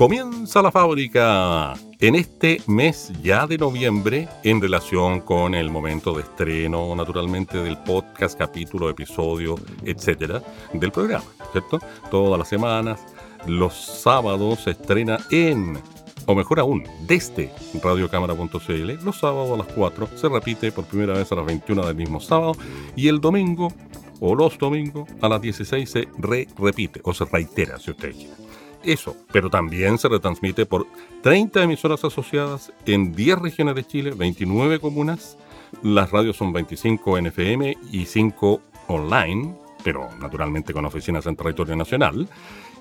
Comienza la fábrica en este mes ya de noviembre en relación con el momento de estreno, naturalmente, del podcast, capítulo, episodio, etcétera, del programa, ¿cierto? Todas las semanas, los sábados se estrena en, o mejor aún, desde radiocámara.cl, los sábados a las 4, se repite por primera vez a las 21 del mismo sábado, y el domingo, o los domingos, a las 16 se re repite, o se reitera, si ustedes quieren eso, pero también se retransmite por 30 emisoras asociadas en 10 regiones de Chile, 29 comunas. Las radios son 25 en FM y 5 online, pero naturalmente con oficinas en territorio nacional.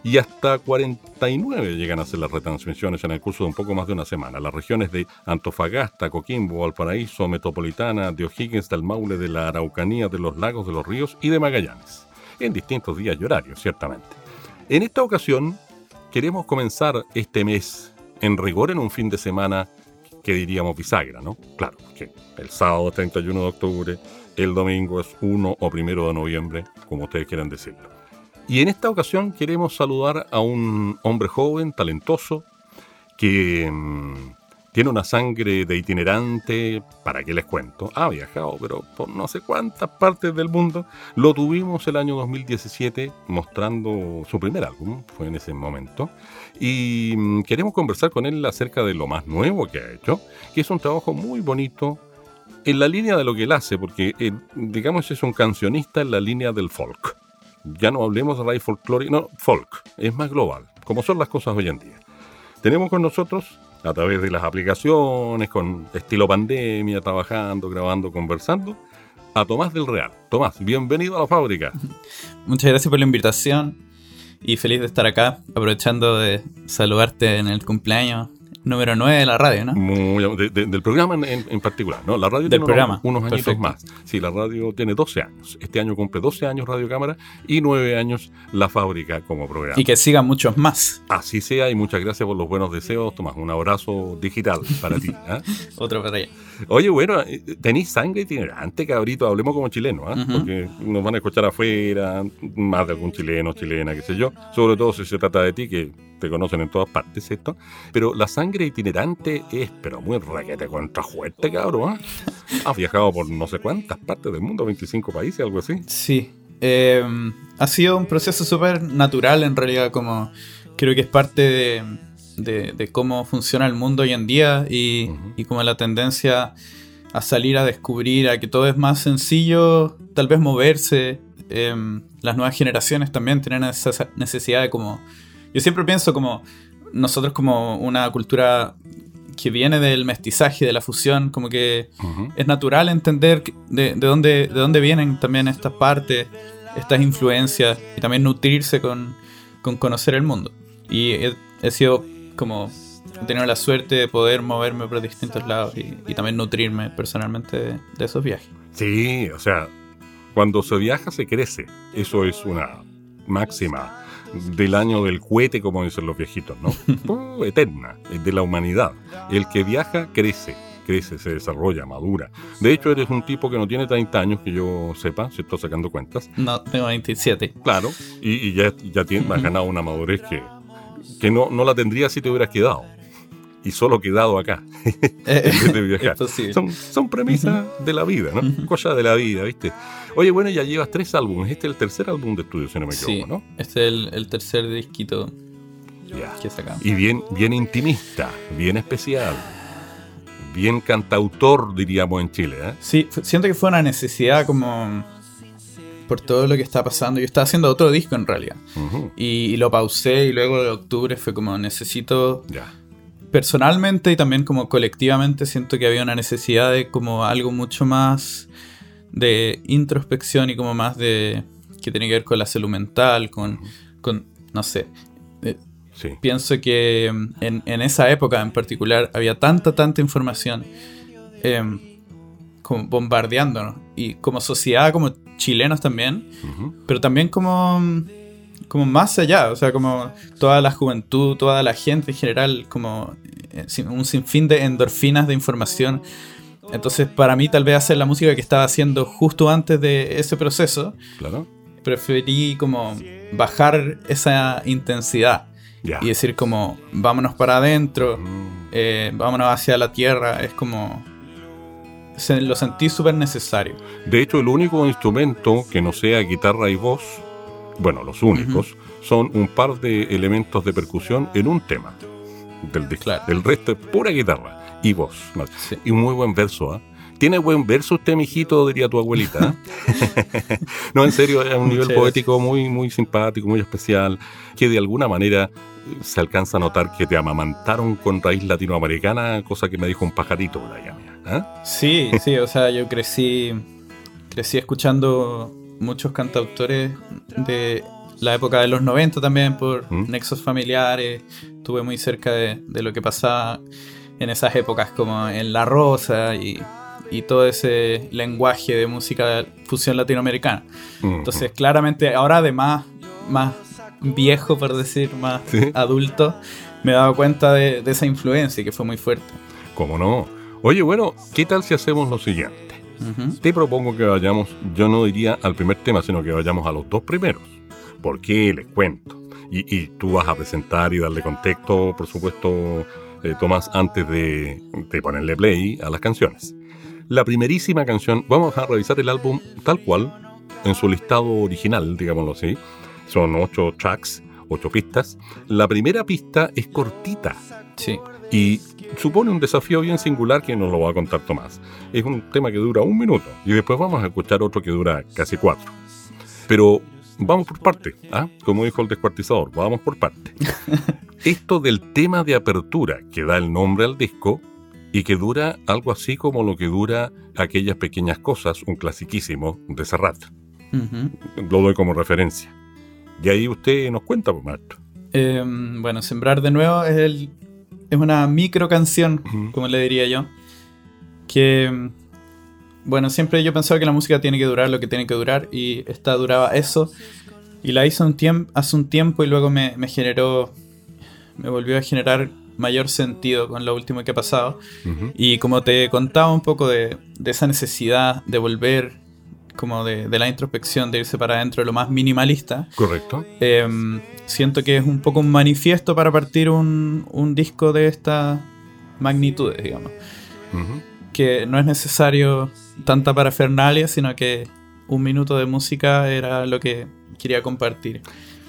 Y hasta 49 llegan a hacer las retransmisiones en el curso de un poco más de una semana. Las regiones de Antofagasta, Coquimbo, Valparaíso, Metropolitana, de O'Higgins, del Maule, de la Araucanía, de los Lagos, de los Ríos y de Magallanes. En distintos días y horarios, ciertamente. En esta ocasión queremos comenzar este mes en rigor en un fin de semana que diríamos bisagra, ¿no? Claro, que el sábado es 31 de octubre, el domingo es 1 o 1 de noviembre, como ustedes quieran decirlo. Y en esta ocasión queremos saludar a un hombre joven, talentoso, que mm, tiene una sangre de itinerante, ¿para qué les cuento? Ha viajado, pero por no sé cuántas partes del mundo. Lo tuvimos el año 2017 mostrando su primer álbum, fue en ese momento. Y mm, queremos conversar con él acerca de lo más nuevo que ha hecho, que es un trabajo muy bonito en la línea de lo que él hace, porque eh, digamos es un cancionista en la línea del folk. Ya no hablemos de raíz folclórica, no, folk, es más global, como son las cosas hoy en día. Tenemos con nosotros a través de las aplicaciones, con estilo pandemia, trabajando, grabando, conversando, a Tomás del Real. Tomás, bienvenido a la fábrica. Muchas gracias por la invitación y feliz de estar acá, aprovechando de saludarte en el cumpleaños número 9 de la radio, ¿no? del programa en, particular, ¿no? La radio del tiene programa. unos, añitos más. Sí, la radio tiene 12 años. Este año cumple 12 años Radio Cámara y 9 años La Fábrica como programa. Y que sigan muchos más. Así sea y muchas gracias por los buenos deseos, Tomás. Un abrazo digital para ti. ¿eh? Otro para allá. Oye, bueno, eh, tenéis sangre itinerante, cabrito. Hablemos como chileno, ¿eh? porque nos van a escuchar afuera, más de algún chileno, chilena, qué sé yo. Sobre todo si se trata de ti, que te conocen en todas partes esto, pero la sangre itinerante es, pero muy raquete contra fuerte, cabrón. ¿eh? Has viajado por no sé cuántas partes del mundo, 25 países, algo así. Sí, eh, ha sido un proceso súper natural en realidad, como creo que es parte de, cómo funciona el mundo hoy en día y, y como la tendencia a salir a descubrir, a que todo es más sencillo, tal vez moverse. Eh, las nuevas generaciones también tienen esa necesidad de como yo siempre pienso como nosotros como una cultura que viene del mestizaje, de la fusión, como que es natural entender de, dónde, de dónde vienen también estas partes, estas influencias, y también nutrirse con, conocer el mundo. Y he, sido como, he tenido la suerte de poder moverme por distintos lados y, también nutrirme personalmente de, de esos viajes. Sí, o sea, cuando se viaja se crece, eso es una máxima del año del cohete, como dicen los viejitos, ¿no? Oh, eterna, de la humanidad. El que viaja crece, crece, se desarrolla, madura. De hecho, eres un tipo que no tiene 30 años, que yo sepa, si estoy sacando cuentas. No, tengo 27. Claro, y, ya, ya tienes, has ganado una madurez que, que no, no la tendrías si te hubieras quedado y solo quedado acá eh, Son, son premisas de la vida, ¿no? Cosas de la vida, ¿viste? Oye, bueno, ya llevas tres álbumes. Este es el tercer álbum de estudio, si no me equivoco, ¿no? Este es el, tercer disquito que sacamos. Y bien, bien intimista, bien especial. Bien cantautor, diríamos en Chile, ¿eh? Sí, siento que fue una necesidad como por todo lo que está pasando. Yo estaba haciendo otro disco en realidad. y, lo pausé y luego de octubre fue como necesito personalmente y también como colectivamente siento que había una necesidad de como algo mucho más de introspección y como más de que tiene que ver con la salud mental, con, con no sé. Eh, pienso que mm, en, esa época en particular había tanta, tanta información em, como bombardeándonos. Y como sociedad, como chilenos también, pero también como, como más allá, o sea, como toda la juventud, toda la gente en general, como eh, un sinfín de endorfinas de información. Entonces, para mí, tal vez hacer la música que estaba haciendo justo antes de ese proceso, claro. preferí como bajar esa intensidad y decir como, vámonos para adentro, mm. eh, vámonos hacia la tierra, es como... Se, lo sentí súper necesario. De hecho, el único instrumento que no sea guitarra y voz, bueno, los únicos, son un par de elementos de percusión en un tema del disco. El resto es pura guitarra y voz. Y un muy buen verso, ¿ah? Tiene buen verso usted, mijito, diría tu abuelita. ¿eh? no, en serio, es un nivel poético muy, muy simpático, muy especial, que de alguna manera se alcanza a notar que te amamantaron con raíz latinoamericana, cosa que me dijo un pajarito allá. ¿Eh? Sí, sí, o sea, yo crecí, crecí escuchando muchos cantautores de la época de los 90 también por ¿Mm? nexos familiares. Estuve muy cerca de, de, lo que pasaba en esas épocas como en La Rosa y y todo ese lenguaje de música fusión latinoamericana. Entonces, claramente, ahora además más viejo, por decir, más adulto, me he dado cuenta de, esa influencia y que fue muy fuerte. ¿Cómo no? Oye, bueno, ¿qué tal si hacemos lo siguiente? Te propongo que vayamos, yo no diría al primer tema, sino que vayamos a los dos primeros. ¿Por qué? Les cuento. Y, tú vas a presentar y darle contexto, por supuesto, eh, Tomás, antes de, de ponerle play a las canciones. La primerísima canción, vamos a revisar el álbum tal cual, en su listado original, digámoslo así. Son ocho tracks, ocho pistas. La primera pista es cortita. Sí. Y supone un desafío bien singular que nos lo va a contar Tomás. Es un tema que dura un minuto y después vamos a escuchar otro que dura casi cuatro. Pero vamos por parte, ¿ah? como dijo el descuartizador, vamos por parte. Esto del tema de apertura que da el nombre al disco y que dura algo así como lo que dura aquellas pequeñas cosas, un clasiquísimo de Serrat. Lo doy como referencia. Y ahí usted nos cuenta, pues, maestro. Em, bueno, Sembrar de nuevo es, el, es una micro canción, como le diría yo, que, bueno, siempre yo pensaba que la música tiene que durar lo que tiene que durar y esta duraba eso. Y la hice un hace un tiempo y luego me, me generó, me volvió a generar mayor sentido con lo último que ha pasado. Y como te contaba un poco de, esa necesidad de volver, como de, la introspección, de irse para adentro, lo más minimalista. Correcto. Em, siento que es un poco un manifiesto para partir un, disco de esta magnitud, digamos. Que no es necesario tanta parafernalia, sino que un minuto de música era lo que quería compartir.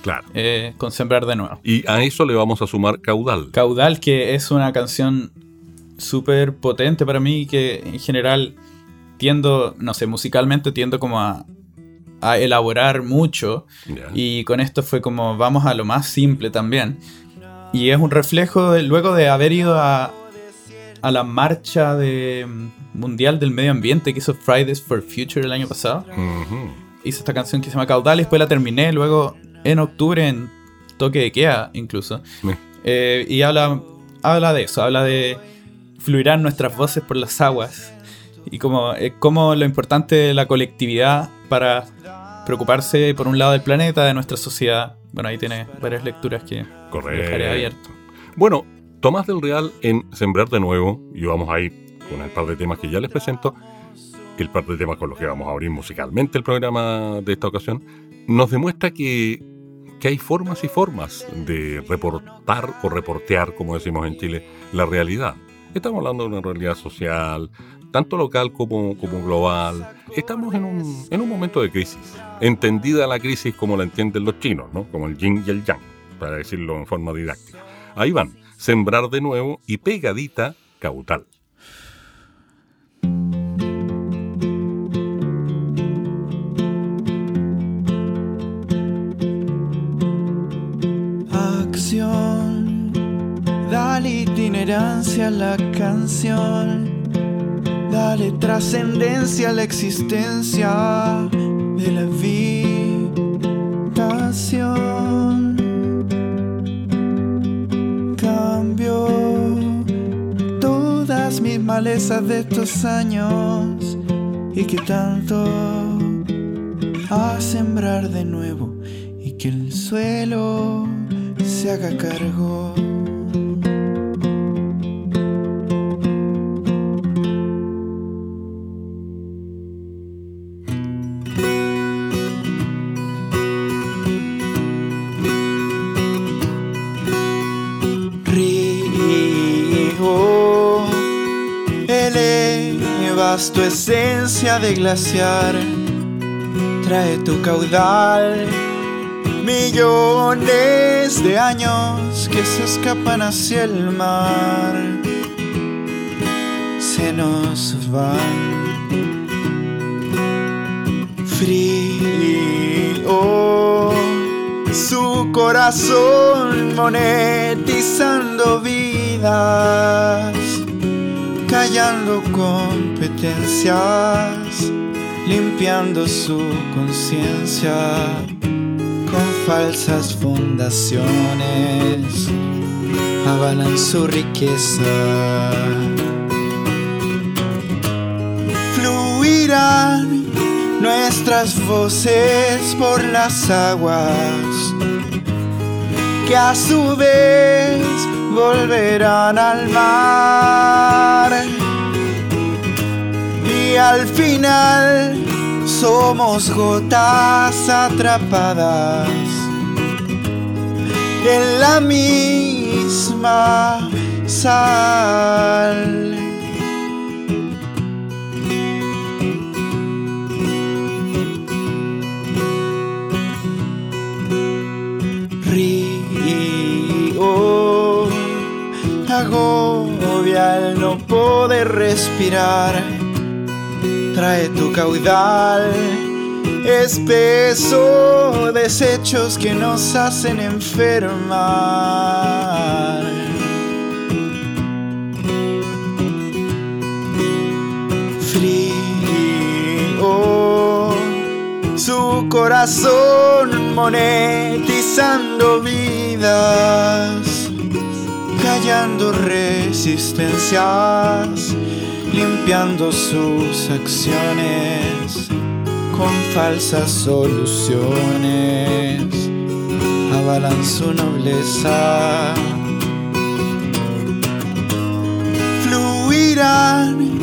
Claro. Eh, con Sembrar de nuevo. Y a eso le vamos a sumar Caudal. Caudal, que es una canción súper potente para mí, que en general tiendo, no sé, musicalmente tiendo como a, elaborar mucho. Y con esto fue como, vamos a lo más simple también. Y es un reflejo de, luego de haber ido a, a la marcha de, mundial del medio ambiente que hizo Fridays for Future el año pasado. Hice esta canción que se llama Caudal y después la terminé. Luego en octubre en toque de queda incluso. Eh, y habla, habla de eso, habla de fluirán nuestras voces por las aguas y como, como lo importante de la colectividad para preocuparse por un lado del planeta, de nuestra sociedad. Bueno, ahí tiene varias lecturas que dejaré abierto. Bueno, Tomás del Real en Sembrar de Nuevo, y vamos a ir con el par de temas que ya les presento, el par de temas con los que vamos a abrir musicalmente el programa de esta ocasión, nos demuestra que que hay formas y formas de reportar o reportear, como decimos en Chile, la realidad. Estamos hablando de una realidad social, tanto local como, como global. Estamos en un, en un momento de crisis, entendida la crisis como la entienden los chinos, ¿no? como el yin y el yang, para decirlo en forma didáctica. Ahí van, sembrar de nuevo y pegadita cautal. Dale itinerancia a la canción. Dale trascendencia a la existencia de la habitación. Cambio todas mis malezas de estos años y que tanto a sembrar de nuevo y que el suelo se haga cargo. Tu esencia de glaciar, trae tu caudal. Millones de años que se escapan hacia el mar. Se nos van. Frío su corazón monetizando vidas callando limpiando su conciencia con falsas fundaciones avalan su riqueza. Fluirán nuestras voces por las aguas que a su vez volverán al mar. Y al final somos gotas atrapadas en la misma sal. Río agobia no poder respirar trae tu caudal espeso desechos que nos hacen enfermar. Frío, su corazón monetizando vidas, callando resistencias limpiando sus acciones con falsas soluciones, avalan su nobleza. Fluirán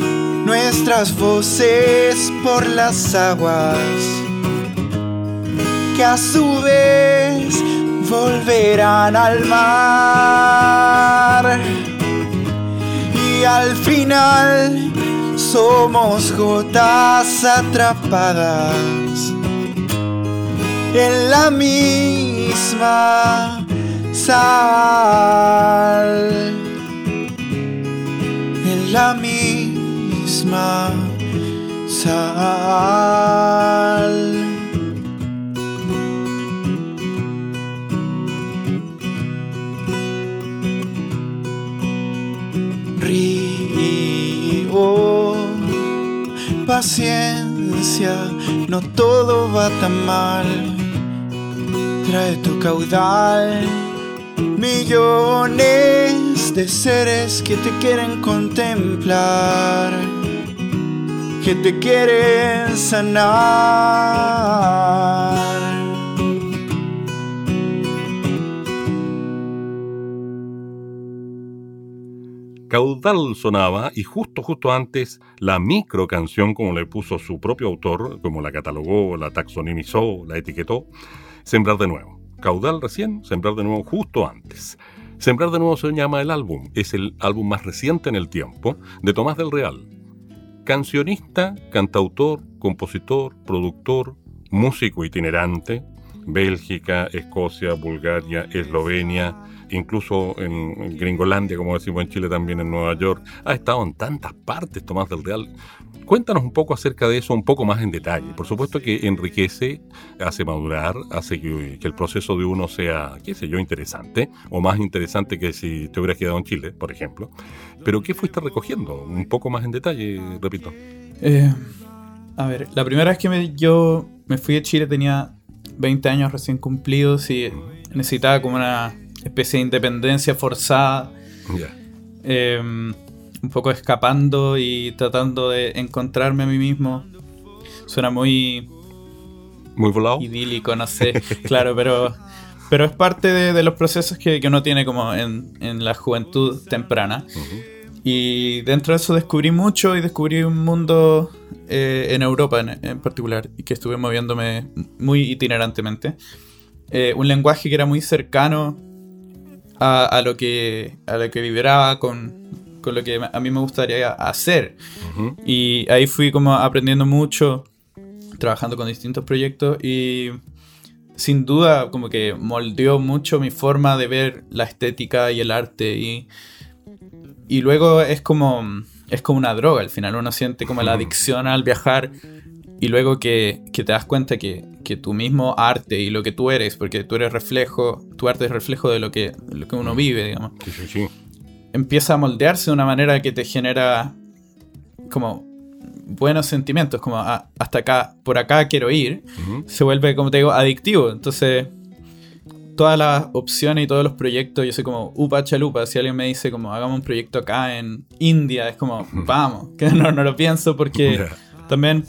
nuestras voces por las aguas, que a su vez volverán al mar al final somos gotas atrapadas en la misma sal, en la misma sal. Paciencia, no todo va tan mal. Trae tu caudal, millones de seres que te quieren contemplar, que te quieren sanar. Caudal sonaba y justo, justo antes la micro canción, como le puso su propio autor, como la catalogó, la taxonimizó, la etiquetó, Sembrar de nuevo. Caudal recién, Sembrar de nuevo justo antes. Sembrar de nuevo se llama el álbum, es el álbum más reciente en el tiempo de Tomás del Real. Cancionista, cantautor, compositor, productor, músico itinerante, Bélgica, Escocia, Bulgaria, Eslovenia, incluso en Gringolandia, como decimos en Chile, también en Nueva York. Ha estado en tantas partes Tomás del Real. Cuéntanos un poco acerca de eso, un poco más en detalle. Por supuesto que enriquece, hace madurar, hace que, que el proceso de uno sea, qué sé yo, interesante, o más interesante que si te hubieras quedado en Chile, por ejemplo. Pero ¿qué fuiste recogiendo? Un poco más en detalle, repito. Eh, a ver, la primera vez que me, yo me fui de Chile tenía 20 años recién cumplidos y necesitaba como una especie de independencia forzada. Eh, un poco escapando y tratando de encontrarme a mí mismo. Suena muy... Muy volado. Idílico, no sé. claro, pero... Pero es parte de, los procesos que, uno tiene como en, la juventud temprana. Y dentro de eso descubrí mucho y descubrí un mundo eh, en Europa en, particular, y que estuve moviéndome muy itinerantemente. Eh, un lenguaje que era muy cercano a, lo, que, a lo que vibraba con, con lo que a mí me gustaría hacer. Y ahí fui como aprendiendo mucho, trabajando con distintos proyectos y sin duda como que moldeó mucho mi forma de ver la estética y el arte y, y luego es como es como una droga al final. Uno siente como la adicción al viajar y luego que, que te das cuenta que, que, tu mismo arte y lo que tú eres porque tú eres reflejo tu arte es reflejo de lo que, lo que uno vive digamos sí, sí, sí empieza a moldearse de una manera que te genera como buenos sentimientos, como ah, hasta acá, por acá quiero ir, se vuelve, como te digo, adictivo. Entonces, todas las opciones y todos los proyectos, yo soy como upa chalupa. Si alguien me dice como hagamos un proyecto acá en India, es como vamos, que no, no lo pienso porque también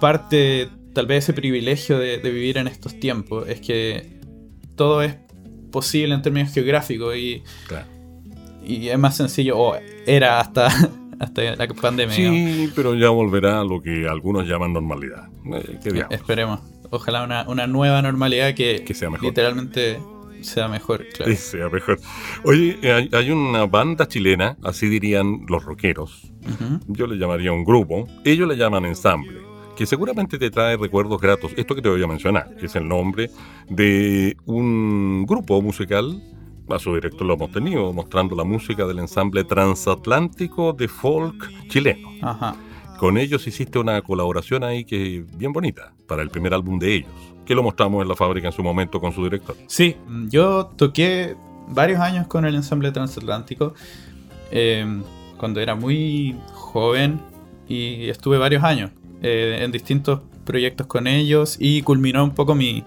parte, tal vez ese privilegio de, vivir en estos tiempos es que todo es posible en términos geográficos y y es más sencillo, o era hasta, hasta la pandemia. Sí, pero ya volverá a lo que algunos llaman normalidad. Eh, Esperemos. Ojalá una, una, nueva normalidad que, sea mejor. literalmente sea mejor. Claro. sea mejor. Oye, hay, una banda chilena, así dirían los rockeros. Yo le llamaría un grupo. Ellos le llaman ensamble que seguramente te trae recuerdos gratos. Esto que te voy a mencionar, es el nombre de un grupo musical a su director lo hemos tenido, mostrando la música del ensamble transatlántico de folk chileno. Con ellos hiciste una colaboración ahí que es bien bonita, para el primer álbum de ellos, que lo mostramos en la fábrica en su momento con su director. Sí, yo toqué varios años con el ensamble transatlántico, eh, cuando era muy joven y estuve varios años eh, en distintos proyectos con ellos y culminó un poco mi,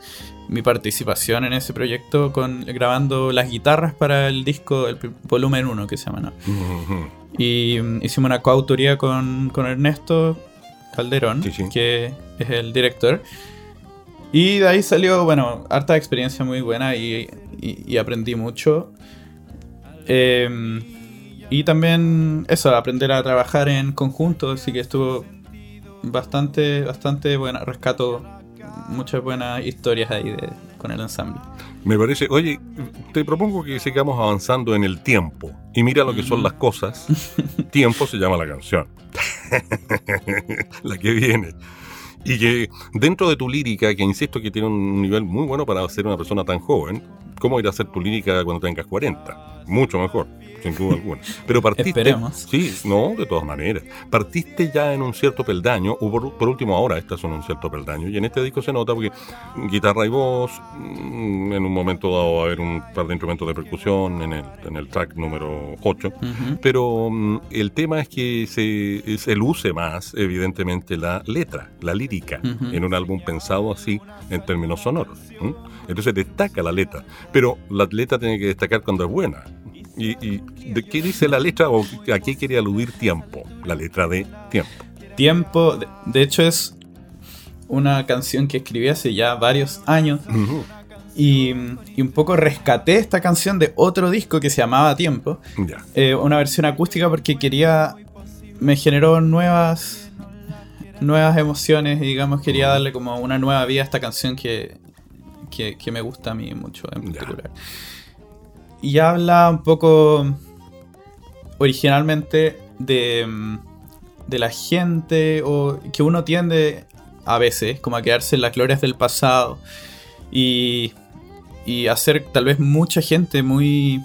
mi participación en ese proyecto con grabando las guitarras para el disco, el volumen 1 que se llama, ¿no? Y mm, hicimos una coautoría con, con Ernesto Calderón, que es el director. Y de ahí salió, bueno, harta experiencia muy buena y, y, aprendí mucho. Em, y también eso, aprender a trabajar en conjunto, así que estuvo bastante, bastante buena. Rescato muchas buenas historias ahí con el ensamble. Me parece, oye, te propongo que sigamos avanzando en el tiempo. Y mira lo que son las cosas. tiempo se llama la canción. la que viene. Y que dentro de tu lírica, que insisto que tiene un nivel muy bueno para ser una persona tan joven, ¿cómo ir a hacer tu lírica cuando tengas 40? Mucho mejor sin duda alguna. Pero partiste. Esperemos. Sí, no, de todas maneras. Partiste ya en un cierto peldaño, o por, último ahora estas son un cierto peldaño, y en este disco se nota porque guitarra y voz, mm, en un momento dado va a haber un par de instrumentos de percusión en el, en el track número 8, pero mm, el tema es que se, se luce más, evidentemente, la letra, la lírica, en un álbum pensado así en términos sonoros. Entonces destaca la letra, pero la letra tiene que destacar cuando es buena. ¿Y, de qué dice la letra o a qué quiere aludir tiempo? La letra de tiempo. Tiempo, de, hecho es una canción que escribí hace ya varios años. y, un poco rescaté esta canción de otro disco que se llamaba Tiempo. Eh, una versión acústica porque quería. Me generó nuevas. Nuevas emociones y digamos quería darle como una nueva vida a esta canción que, que, me gusta a mí mucho en particular. Y habla un poco originalmente de, mm, de la gente o que uno tiende a veces como a quedarse en las glorias del pasado y, y hacer tal vez mucha gente muy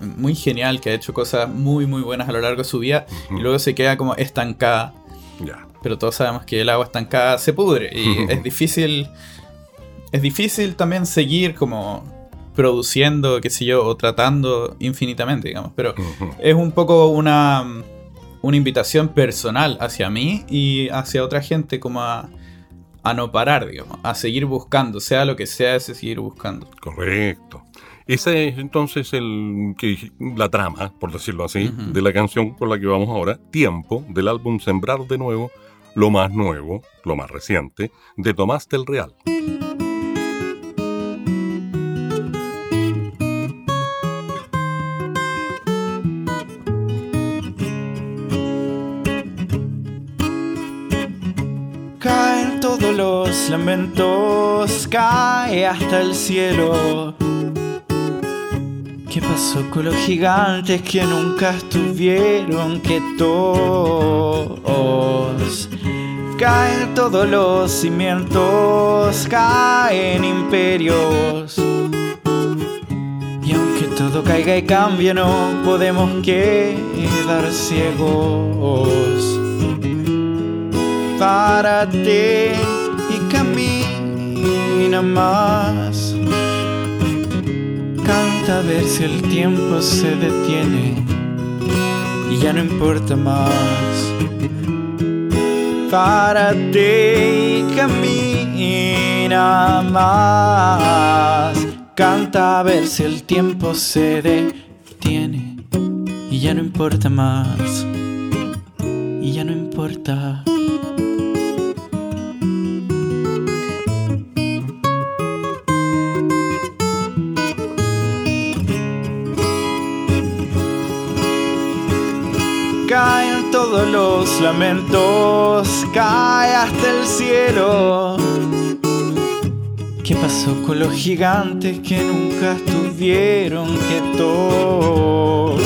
muy genial que ha hecho cosas muy muy buenas a lo largo de su vida y luego se queda como estancada. Pero todos sabemos que el agua estancada se pudre y es difícil es difícil también seguir como produciendo, qué sé yo, o tratando infinitamente, digamos. Pero es un poco una, una invitación personal hacia mí y hacia otra gente como a, a no parar, digamos, a seguir buscando, sea lo que sea ese seguir buscando. Correcto. Esa es entonces el, que, la trama, por decirlo así, de la canción con la que vamos ahora, Tiempo, del álbum Sembrar de Nuevo, lo más nuevo, lo más reciente, de Tomás del Real. Cae hasta el cielo. ¿Qué pasó con los gigantes que nunca estuvieron que todos? Caen todos los cimientos, caen imperios. Y aunque todo caiga y cambie, no podemos quedar ciegos. Párate más. Canta a ver si el tiempo se detiene y ya no importa más. Párate y camina más. Canta a ver si el tiempo se detiene y ya no importa más. Y ya no importa. Los lamentos, cae hasta el cielo. ¿Qué pasó con los gigantes que nunca estuvieron quietos?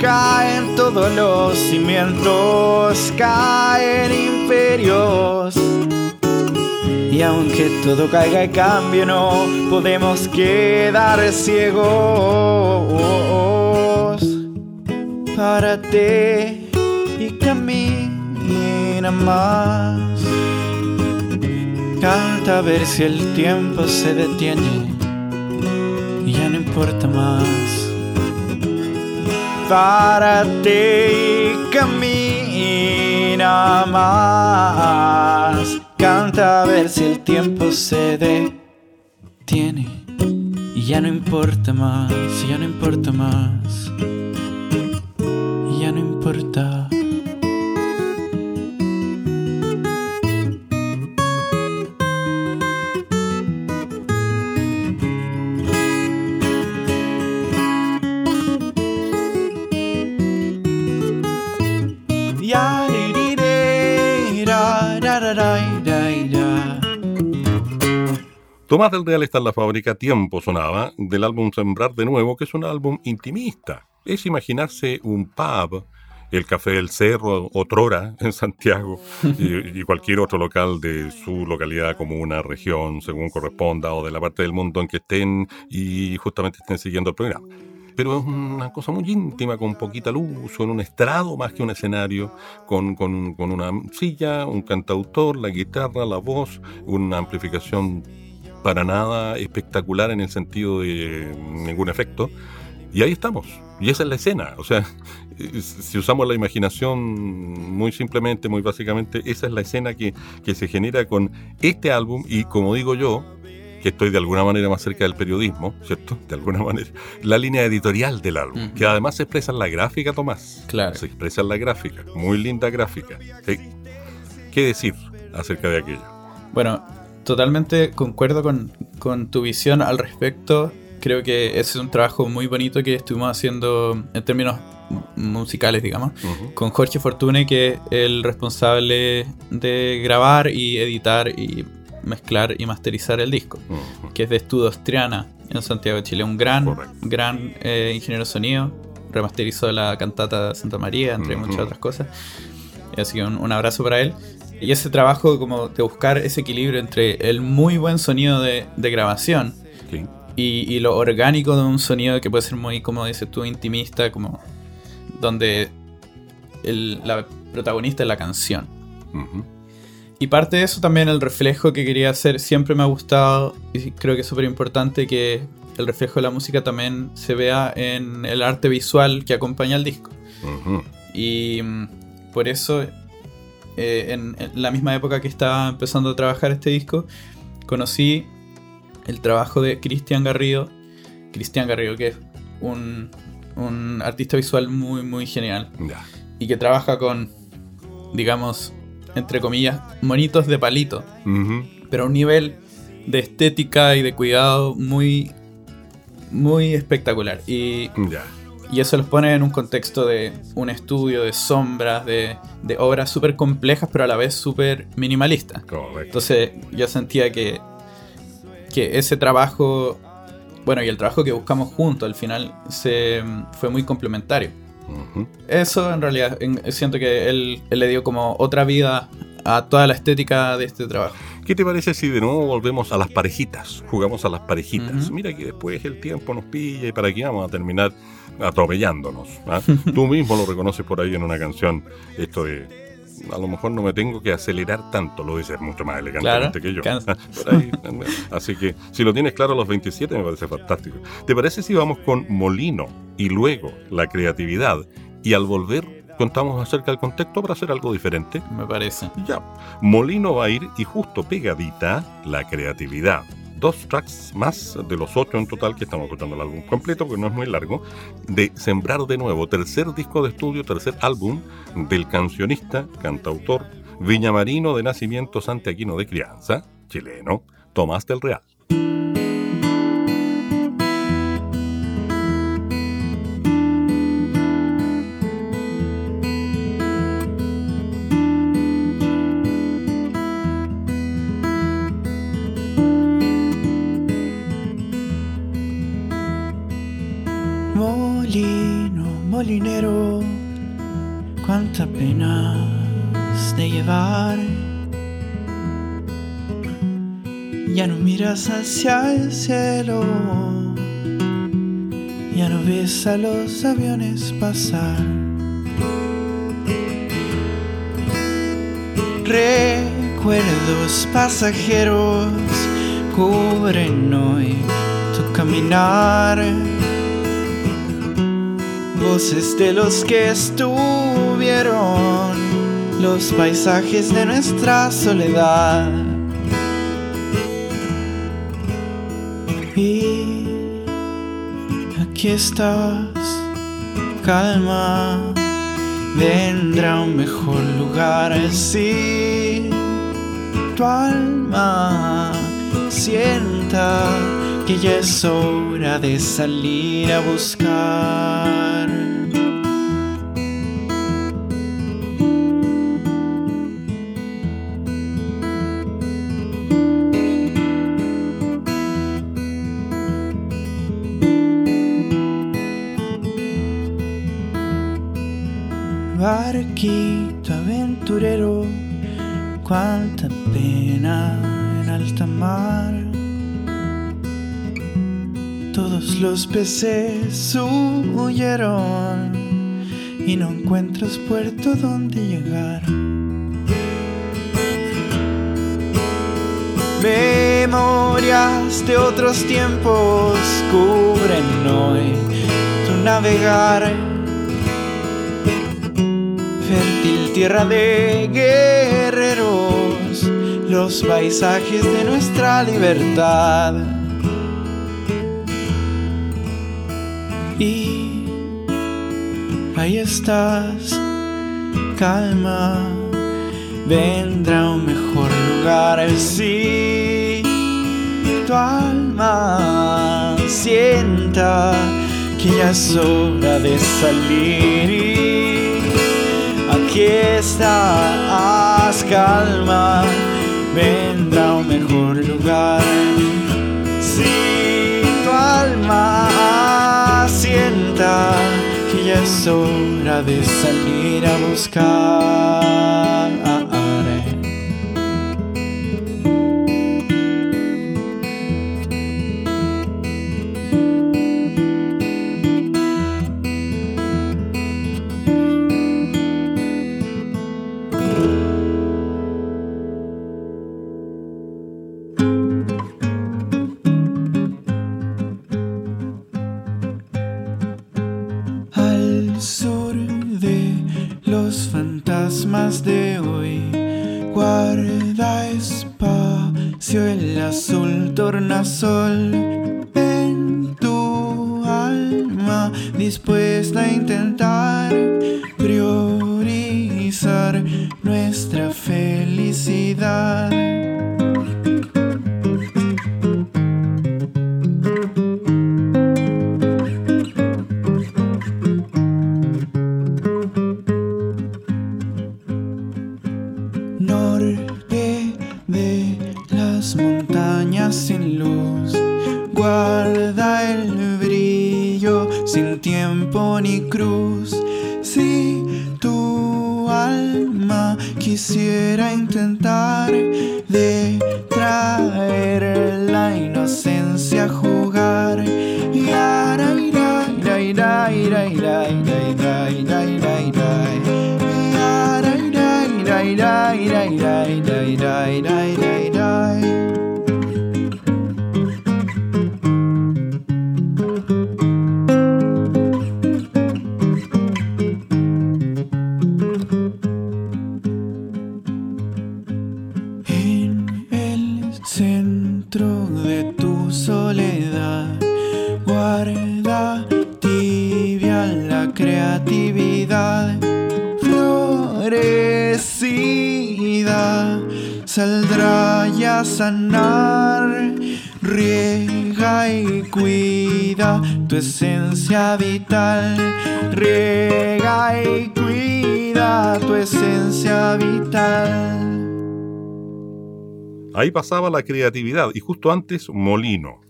Caen todos los cimientos, caen imperios. Y aunque todo caiga y cambie, no podemos quedar ciegos. Párate y camina más. Canta a ver si el tiempo se detiene y ya no importa más. Párate y camina más. Canta a ver si el tiempo se detiene y ya no importa más, ya no importa más. Tomás del Real está en la fábrica, tiempo sonaba, del álbum Sembrar de Nuevo, que es un álbum intimista. Es imaginarse un pub, el Café del Cerro, Otrora, en Santiago, y, cualquier otro local de su localidad, comuna, región, según corresponda, o de la parte del mundo en que estén y justamente estén siguiendo el programa. Pero es una cosa muy íntima, con poquita luz, en un estrado más que un escenario, con, con- con una silla, un cantautor, la guitarra, la voz, una amplificación para nada espectacular en el sentido de ningún efecto. Y ahí estamos. Y esa es la escena. O sea, si usamos la imaginación muy simplemente, muy básicamente, esa es la escena que, que se genera con este álbum y como digo yo, que estoy de alguna manera más cerca del periodismo, ¿cierto? De alguna manera. La línea editorial del álbum, que además se expresa en la gráfica, Tomás. Claro. Se expresa en la gráfica. Muy linda gráfica. Sí. ¿Qué decir acerca de aquello? Bueno, totalmente concuerdo con, con tu visión al respecto. Creo que ese es un trabajo muy bonito que estuvimos haciendo en términos musicales, digamos, Ujú. con Jorge Fortune, que es el responsable de grabar y editar y mezclar y masterizar el disco, Ujú. que es de Estudios Triana en Santiago de Chile. Un gran, Correcto. gran eh, ingeniero de sonido, remasterizó la cantata Santa María, entre Ujú. muchas otras cosas. Así que un, un abrazo para él. Y ese trabajo como de buscar ese equilibrio entre el muy buen sonido de, de grabación Sí. Y, y lo orgánico de un sonido que puede ser muy, como dices tú, intimista, como donde el- la protagonista es la canción. Y parte de eso también el reflejo que quería hacer. Siempre me ha gustado y creo que es súper importante que el reflejo de la música también se vea en el arte visual que acompaña al disco. Y mm, por eso, eh, en, en la misma época que estaba empezando a trabajar este disco, conocí el trabajo de Cristian Garrido Cristian Garrido, que es un, un artista visual muy, muy genial. Y que trabaja con, digamos, entre comillas, monitos de palito. Pero a un nivel de estética y de cuidado muy, muy espectacular. Y, y eso los pone en un contexto de un estudio, de sombras, de, de obras súper complejas, pero a la vez súper minimalistas. Entonces yo sentía que, que ese trabajo, bueno, y el trabajo que buscamos juntos al final se, fue muy complementario. Eso en realidad en- siento que él, él le dio como otra vida a toda la estética de este trabajo. ¿Qué te parece si de nuevo volvemos a las parejitas? Jugamos a las parejitas. Mira que después el tiempo nos pilla y para aquí vamos a terminar atropellándonos. ¿ah? Tú mismo lo reconoces por ahí en una canción, esto de a lo mejor no me tengo que acelerar tanto, lo dices mucho más elegantemente Claro, que yo. cansa. Por ahí, así que si lo tienes claro a los 27 me parece fantástico. ¿Te parece si vamos con Molino y luego la creatividad y al volver contamos acerca del contexto para hacer algo diferente? Me parece. Ya, Molino va a ir y justo pegadita la creatividad. Dos tracks más de los ocho en total que estamos escuchando el álbum completo, que no es muy largo, de Sembrar de Nuevo, tercer disco de estudio, tercer álbum del cancionista, cantautor, viñamarino de nacimiento santiaguino de crianza, chileno, Tomás del Real. Molinero, cuánta pena de llevar. Ya no miras hacia el cielo, ya no ves a los aviones pasar. Recuerdos pasajeros cubren hoy tu caminar voces de los que estuvieron, los paisajes de nuestra soledad. Y aquí estás, calma, vendrá un mejor lugar si tu alma sienta que es hora de salir a buscar. Barquito aventurero, cuánta pena en alta mar. Los peces huyeron y no encuentras puerto donde llegar. Memorias de otros tiempos cubren hoy tu navegar. Fértil tierra de guerreros, los paisajes de nuestra libertad. Y ahí estás, calma, vendrá un mejor lugar si tu alma sienta que ya es hora de salir. Y aquí estás, calma, vendrá un mejor lugar si tu alma que ya es hora de salir a buscar. Espacio Ahí pasaba la creatividad y justo antes Molino.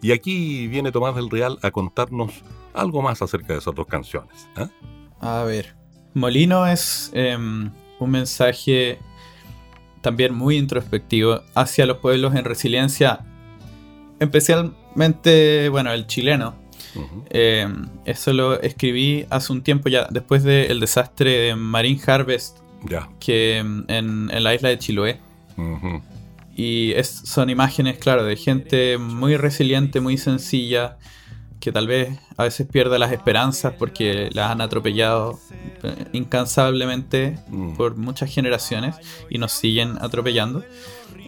Y aquí viene Tomás del Real a contarnos algo más acerca de esas dos canciones. ¿ah? A ver. Molino es em, un mensaje también muy introspectivo hacia los pueblos en resiliencia, especialmente, bueno, el chileno. Em, eso lo escribí hace un tiempo ya, después del desastre de Marine Harvest, Ya. que em, en, en la isla de Chiloé. Y es, son imágenes, claro, de gente muy resiliente, muy sencilla, que tal vez a veces pierde las esperanzas porque las han atropellado eh, incansablemente Mm. por muchas generaciones y nos siguen atropellando.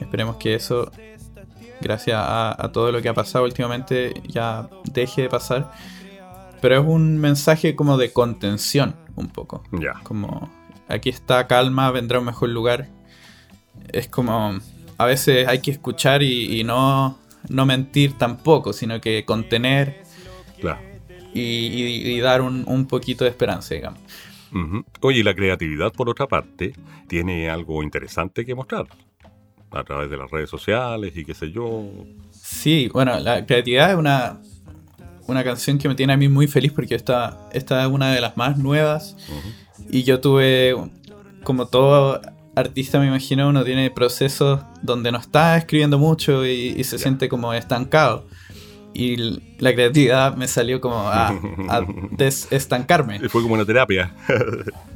Esperemos que eso, gracias a, a todo lo que ha pasado últimamente, ya deje de pasar. Pero es un mensaje como de contención, un poco Ya. como aquí está calma, vendrá un mejor lugar. Es como a veces hay que escuchar y, y no, no mentir tampoco, sino que contener Claro. y, y- y dar un, un poquito de esperanza, digamos. Ujú. Oye, y la creatividad, por otra parte, tiene algo interesante que mostrar. A través de las redes sociales y qué sé yo. Sí, bueno, la creatividad es una, una canción que me tiene a mí muy feliz porque esta, esta es una de las más nuevas y yo tuve, como todo artista me imagino, uno tiene procesos donde no está escribiendo mucho y, y se siente como estancado. Y la creatividad me salió como a, a desestancarme. Fue como una terapia.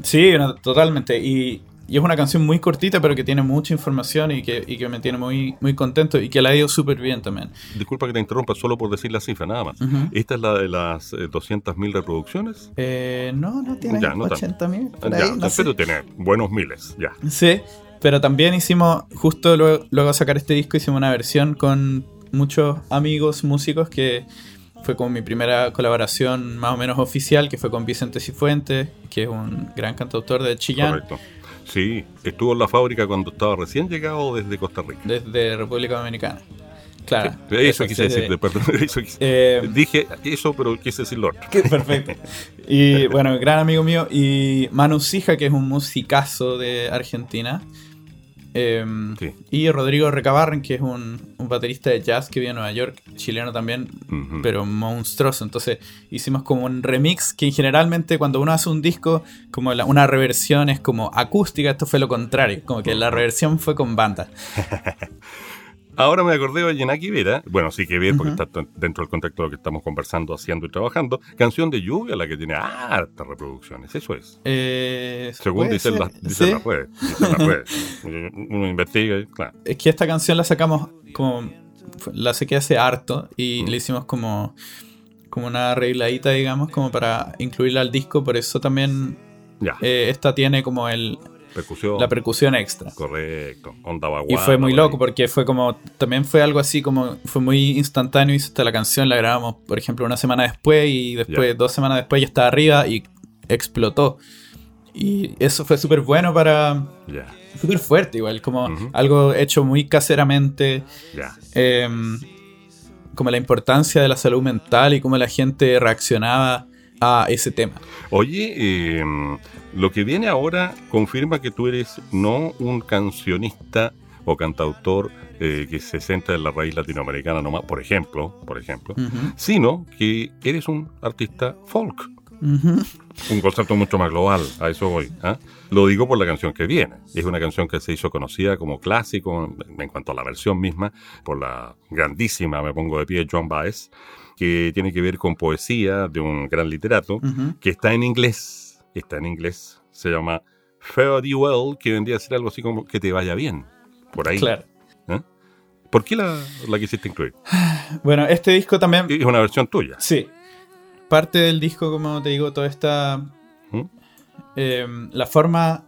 Sí, no, totalmente. Y, y es una canción muy cortita, pero que tiene mucha información y que, y que me tiene muy, muy contento y que la ha ido súper bien también. Disculpa que te interrumpa, solo por decir la cifra, nada más. ¿Esta es la de las eh, 200.000 reproducciones? Eh, no, no tiene no tanto. 80 mil. ya, pero tiene buenos miles, ya. Sí, pero también hicimos, justo luego, luego de sacar este disco, hicimos una versión con muchos amigos músicos que fue como mi primera colaboración más o menos oficial, que fue con Vicente Cifuentes, que es un gran cantautor de Chillán, Correcto. Sí, estuvo en la fábrica cuando estaba recién llegado desde Costa Rica. desde República Dominicana. Claro. Sí, eso quise decir, perdón. eso quise- Eh, Dije eso, pero quise decir lo otro. Perfecto. Y bueno, gran amigo mío. Y Manu Sija, que es un musicazo de Argentina. Em, Sí. Y Rodrigo Recabarren, que es un, un baterista de jazz que vive en Nueva York, chileno también, pero monstruoso. Entonces hicimos como un remix que generalmente cuando uno hace un disco, como la- una reversión es como acústica, esto fue lo contrario, como que la reversión fue con banda. Ahora me acordé de Yenaki Vera, bueno, sí que ver porque está dentro del contexto de lo que estamos conversando, haciendo y trabajando. Canción de lluvia, la que tiene hartas reproducciones, eso es. Eh, Según dicen, las, dicen sí. las redes. Redes. Uno investiga y claro. Es que esta canción la sacamos como. La saqué hace harto y le hicimos como. Como una arregladita, digamos, como para incluirla al disco. Por eso también Ya. eh, esta tiene como el, Percusión. la percusión extra. Correcto. Onda Y fue muy loco porque fue como, también fue algo así como, fue muy instantáneo, hizo hasta la canción, la grabamos, por ejemplo, una semana después y después, dos semanas después ya estaba arriba y explotó. Y eso fue súper bueno para, Ya, súper fuerte igual, como algo hecho muy caseramente, ya. em, como la importancia de la salud mental y cómo la gente reaccionaba a ese tema. Oye, eh, lo que viene ahora confirma que tú eres no un cancionista o cantautor eh, que se centra en la raíz latinoamericana nomás, por ejemplo, por ejemplo, sino que eres un artista folk. Un concepto mucho más global, a eso voy. ¿ah? Lo digo por la canción que viene. Es una canción que se hizo conocida como clásico en cuanto a la versión misma, por la grandísima, me pongo de pie, John Baez, que tiene que ver con poesía de un gran literato, que está en inglés. Está en inglés. Se llama Fare Thee Well, que vendría a ser algo así como que te vaya bien. Por ahí. Claro. ¿eh? ¿Por qué la, la quisiste incluir? Bueno, este disco también Es una versión tuya. Sí. Parte del disco, como te digo, toda esta. ¿Mm? eh, la forma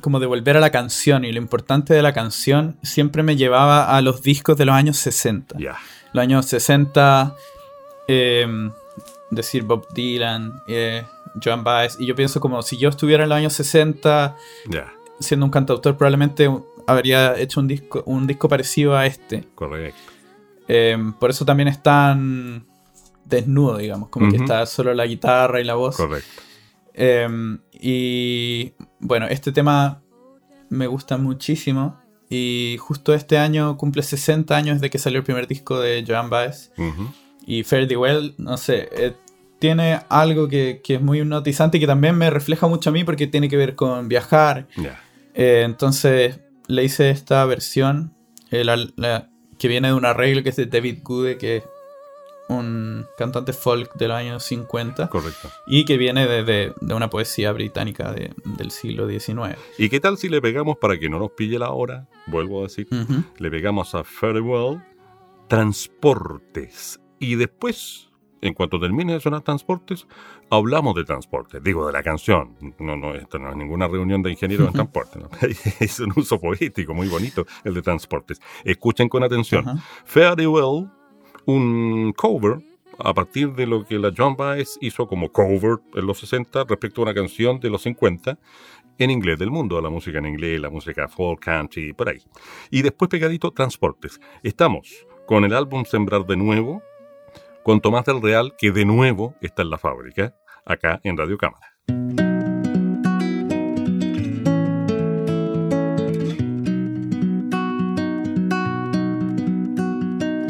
como de volver a la canción y lo importante de la canción siempre me llevaba a los discos de los años 60. Ya. Los años 60, eh, decir Bob Dylan, eh, Joan Baez, y yo pienso como si yo estuviera en los años 60 Ya. siendo un cantautor, probablemente habría hecho un disco, un disco parecido a este. Correcto. Eh, por eso también es tan desnudo, digamos, como que está solo la guitarra y la voz. Correcto. Eh, y bueno, este tema me gusta muchísimo. Y justo este año cumple 60 años de que salió el primer disco de Joan Baez. Y Fare Thee Well, no sé, eh, tiene algo que, que es muy hipnotizante y que también me refleja mucho a mí porque tiene que ver con viajar. Ya. Eh, entonces le hice esta versión eh, la- la- que viene de un arreglo que es de David Gude, que es un cantante folk de los años 50 Correcto. y que viene de, de- de una poesía británica de- del siglo XIX. ¿Y qué tal si le pegamos para que no nos pille la hora? Vuelvo a decir, le pegamos a Farewell transportes. Y después, en cuanto termine de sonar transportes, hablamos de transportes. Digo, de la canción. No, no, esto no es ninguna reunión de ingenieros en transporte. ¿no? Es un uso poético muy bonito el de transportes. Escuchen con atención. Ajá. Farewell, un cover a partir de lo que la John Baez hizo como cover en los 60 respecto a una canción de los 50 en inglés del mundo, la música en inglés, la música folk, country, por ahí. Y después pegadito, Transportes. Estamos con el álbum Sembrar de Nuevo, con Tomás del Real, que de nuevo está en la fábrica, acá en Radio Cámara.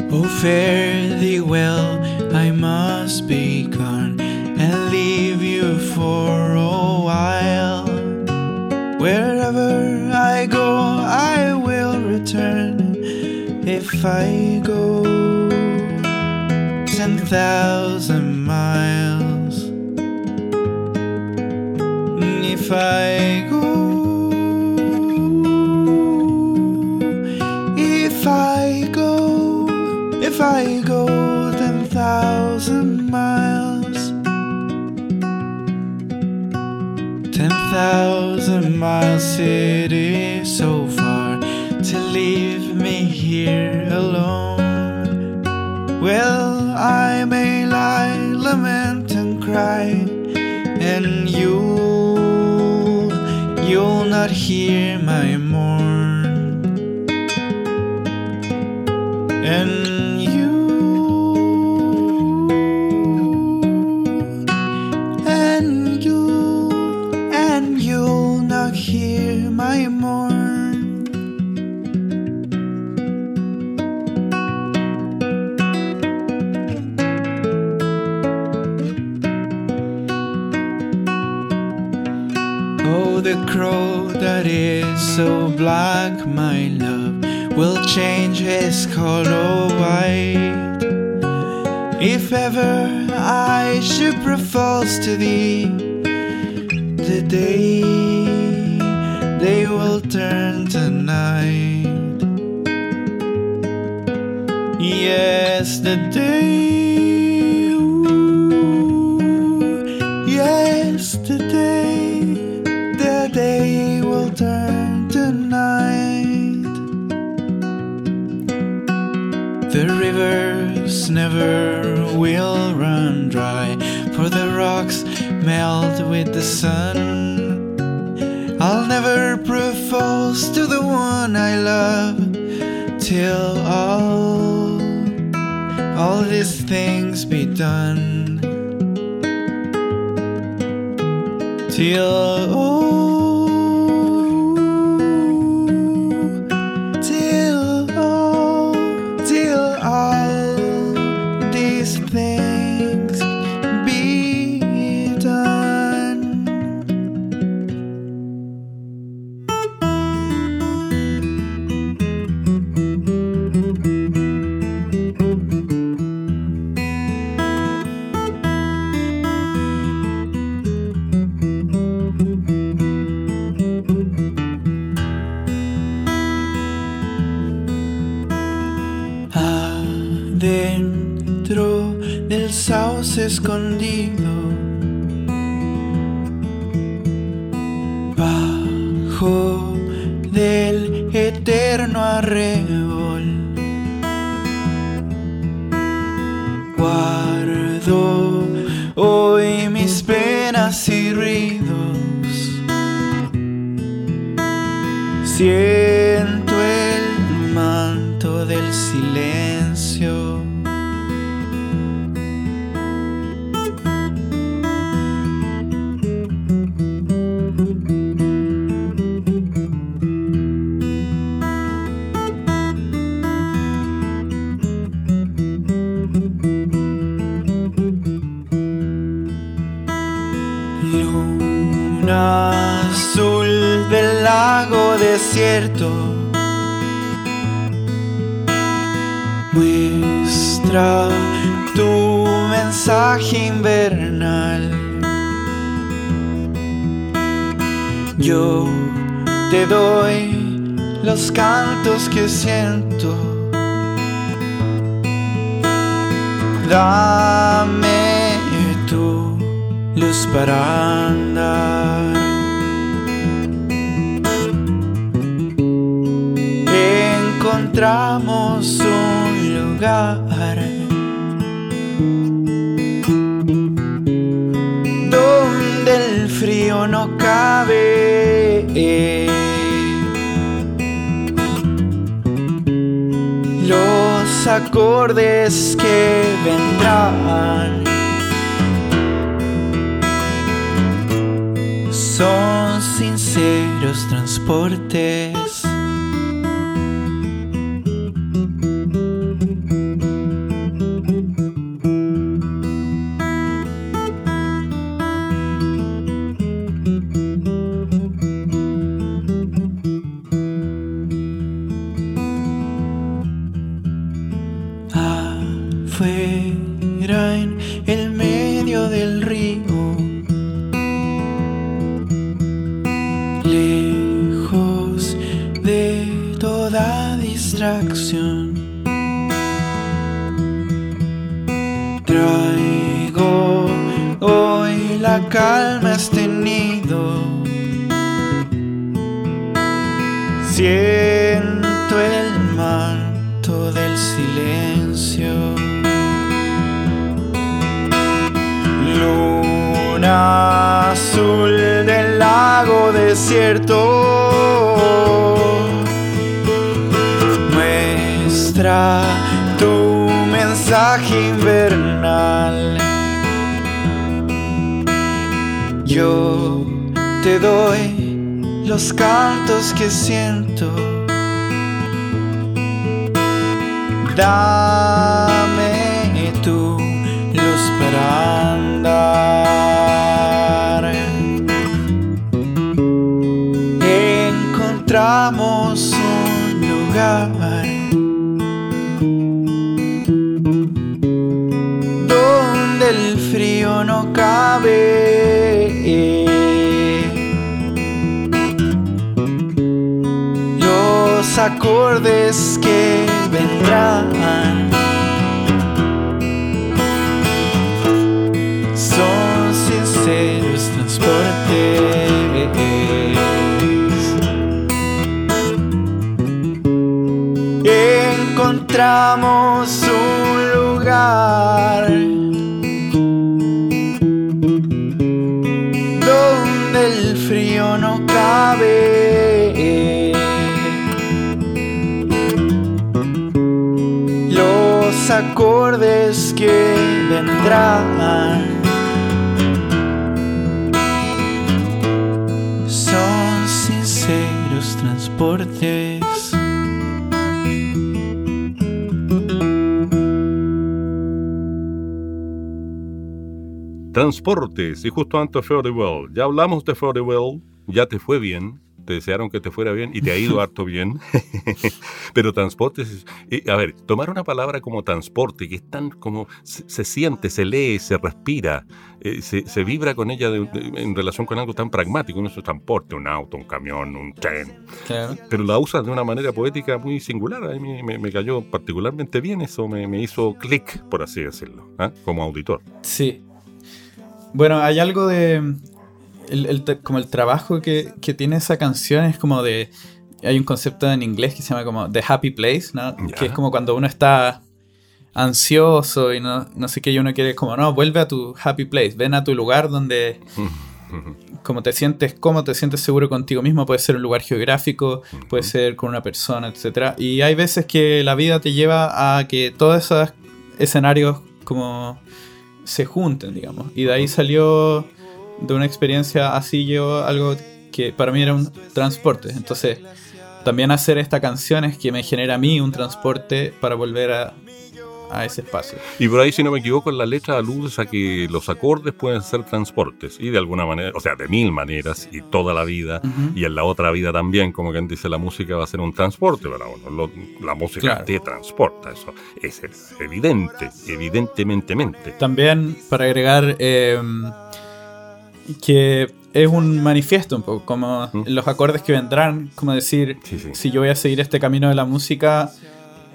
Oh, fare thee well, I must be gone and leave you for a while. Wherever I go, I will return if I go thousand miles. If I go, if I go, if I go ten thousand miles, ten thousand miles it is so far to leave me here alone. Well, I may lie, lament and cry, and you, you'll not hear my If ever I should propose to thee, the sun. I'll never prove false to the one I love till all all these things be done. Till all Muestra tu mensaje invernal Yo te doy los cantos que siento Dame tu luz para andar. Encontramos donde el frío no cabe. Los acordes que vendrán son sinceros transportes. Siento el manto del silencio. Luna azul del lago desierto. Muestra tu mensaje invernal. Yo te doy los cantos que siento. Dame tu luz para andar. Encontramos un lugar donde el frío no cabe. Acordes que vendrán son sinceros transportes. Encontramos Acordes que vendrán son sinceros transportes. Transportes, y justo antes Well. Ya hablamos de Well, ya te fue bien, te desearon que te fuera bien y te ha ido harto bien. Pero transportes, a ver, tomar una palabra como transporte, que es tan como se, siente, se lee, se respira, eh, se, vibra con ella en relación con algo tan pragmático, es transporte, un auto, un camión, un tren. Pero la usas de una manera poética muy singular. A mí me, cayó particularmente bien eso, me, hizo clic, por así decirlo, ¿ah? como auditor. Sí, bueno, hay algo de. Como el trabajo que, tiene esa canción es como de. Hay un concepto en inglés que se llama como The Happy Place, ¿no? Que es como cuando uno está ansioso y no, no sé qué, y uno quiere como, no, vuelve a tu happy place, ven a tu lugar donde como te sientes cómo te sientes seguro contigo mismo, puede ser un lugar geográfico, puede ser con una persona, etc. Y hay veces que la vida te lleva a que todos esos escenarios como se junten, digamos. Y de ahí salió de una experiencia así yo algo que para mí era un transporte. Entonces, también hacer esta canción es que me genera a mí un transporte para volver a, a ese espacio. Y por ahí, si no me equivoco, en la letra aludes a que los acordes pueden ser transportes y de alguna manera, o sea, de mil maneras y toda la vida y en la otra vida también, como quien dice, la música va a ser un transporte para uno. la música te transporta, eso es evidente, evidentemente. También para agregar em, que es un manifiesto un poco, como los acordes que vendrán, como decir, si yo voy a seguir este camino de la música,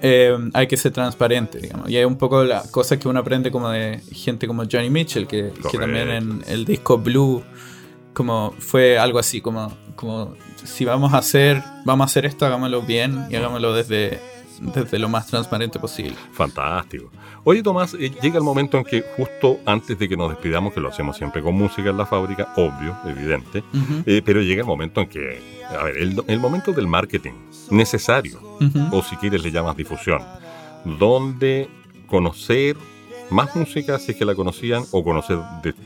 eh, hay que ser transparente, digamos. Y hay un poco la cosa que uno aprende como de gente como Johnny Mitchell, que, que también en el disco Blue, como fue algo así, como, como si vamos a hacer, vamos a hacer esto, hagámoslo bien y hagámoslo desde desde lo más transparente posible. Fantástico. Oye, Tomás, eh, llega el momento en que justo antes de que nos despidamos, que lo hacemos siempre con música en la fábrica, obvio, evidente, eh, pero llega el momento en que, a ver, el, momento del marketing necesario, o si quieres le llamas difusión, donde conocer más música si es que la conocían o conocer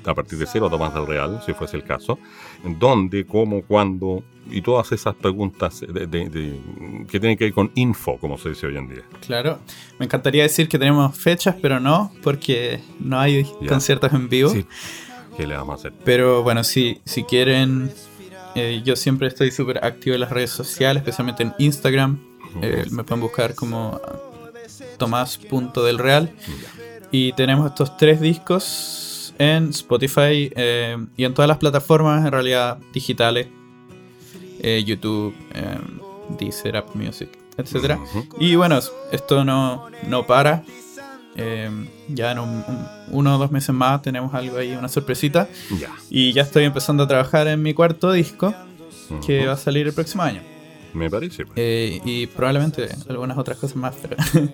a partir de cero a Tomás del Real, si fuese el caso, dónde, cómo, cuándo y todas esas preguntas que tienen que ver con info, como se dice hoy en día. Claro, me encantaría decir que tenemos fechas, pero no, porque no hay conciertos en vivo. Sí. ¿Qué le vamos a hacer? Pero bueno, si, si quieren, eh, yo siempre estoy súper activo en las redes sociales, especialmente en Instagram. Eh, me pueden buscar como tomás.delreal. Y tenemos estos tres discos en Spotify eh, y en todas las plataformas en realidad digitales. Eh, YouTube, eh, Deezer, Apple Music, etc. Y bueno, esto no, no para. ya en uno o dos meses más tenemos algo ahí, una sorpresita. Y ya estoy empezando a trabajar en mi cuarto disco, que va a salir el próximo año. Me parece. Eh, y probablemente algunas otras cosas más. Pero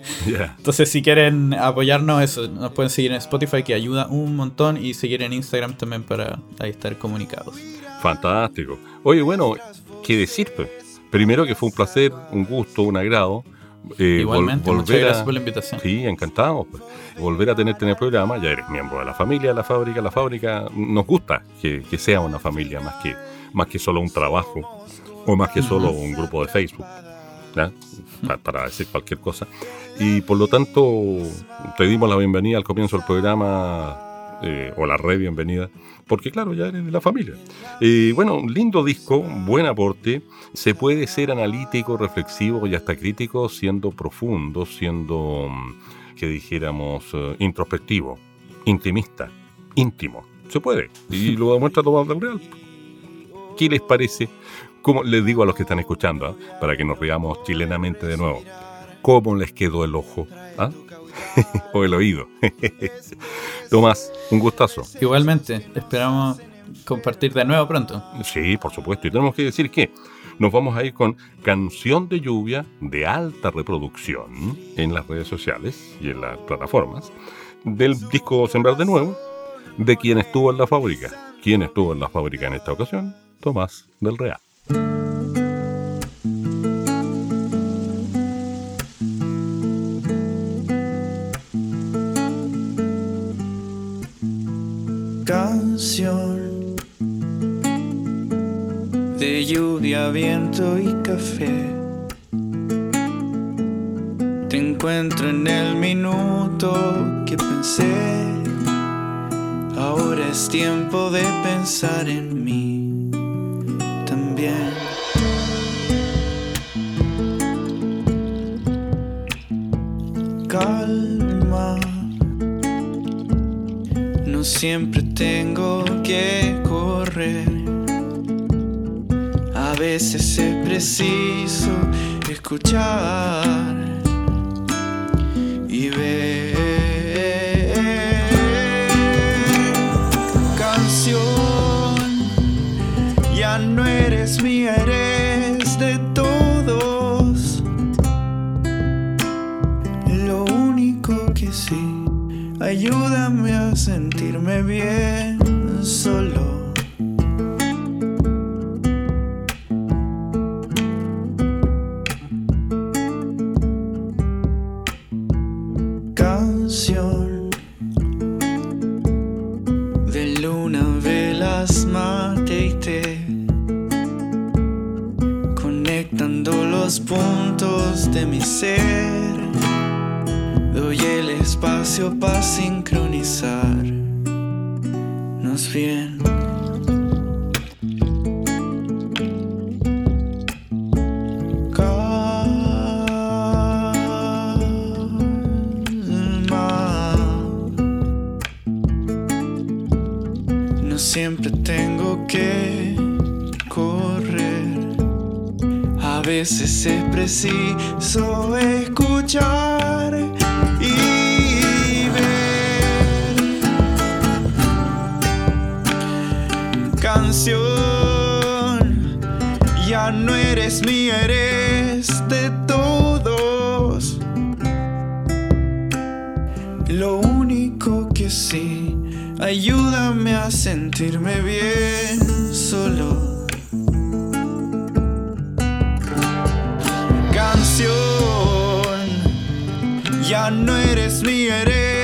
Entonces, si quieren apoyarnos, eso, nos pueden seguir en Spotify, que ayuda un montón, y seguir en Instagram también para ahí estar comunicados. Fantástico. Oye, bueno, ¿qué decir? Pues? Primero que fue un placer, un gusto, un agrado. Eh, Igualmente, muchas gracias por la invitación. Sí, encantado. Pues. Volver a tenerte en el programa, ya eres miembro de la familia, la fábrica. La fábrica nos gusta que, que sea una familia más que, más que solo un trabajo o más que solo un grupo de Facebook, para, decir cualquier cosa. Y por lo tanto, te dimos la bienvenida al comienzo del programa, eh, o la re bienvenida, porque claro, ya eres de la familia. Y bueno, lindo disco, buen aporte, se puede ser analítico, reflexivo y hasta crítico siendo profundo, siendo, mm, que dijéramos, eh, introspectivo, intimista, íntimo. Se puede. Y lo demuestra Tomás del Real. ¿Qué les parece? como les digo a los que están escuchando, ¿ah? para que nos veamos chilenamente de nuevo, ¿cómo les quedó el ojo? ¿Ah? o el oído. Tomás, un gustazo. Igualmente, esperamos compartir de nuevo pronto. Sí, por supuesto. Y tenemos que decir que nos vamos a ir con Canción de Lluvia de alta reproducción en las redes sociales y en las plataformas del disco Sembrar de Nuevo, de quien estuvo en la fábrica. ¿Quién estuvo en la fábrica en esta ocasión? Tomás del Real. De lluvia, viento y café. Te encuentro en el minuto que pensé. Ahora es tiempo de pensar en mí también. Calma. No siempre veces es preciso escuchar Siempre tengo que correr. A veces es preciso escuchar y ver. Canción, ya no eres mía, eres de todos. Lo único que sí, ayúdame a sentirme bien solo. Canción, ya no eres mía, eres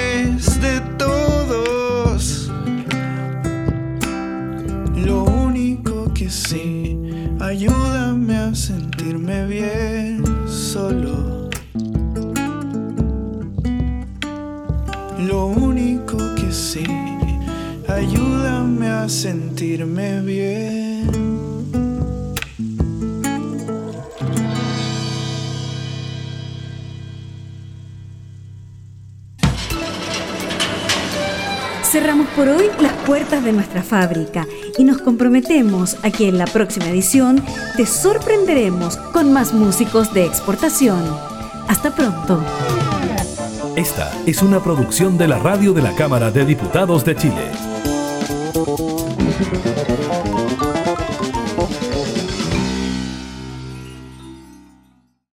sentirme bien. Cerramos por hoy las puertas de nuestra fábrica y nos comprometemos a que en la próxima edición te sorprenderemos con más músicos de exportación. Hasta pronto. Esta es una producción de la radio de la Cámara de Diputados de Chile. Thank you.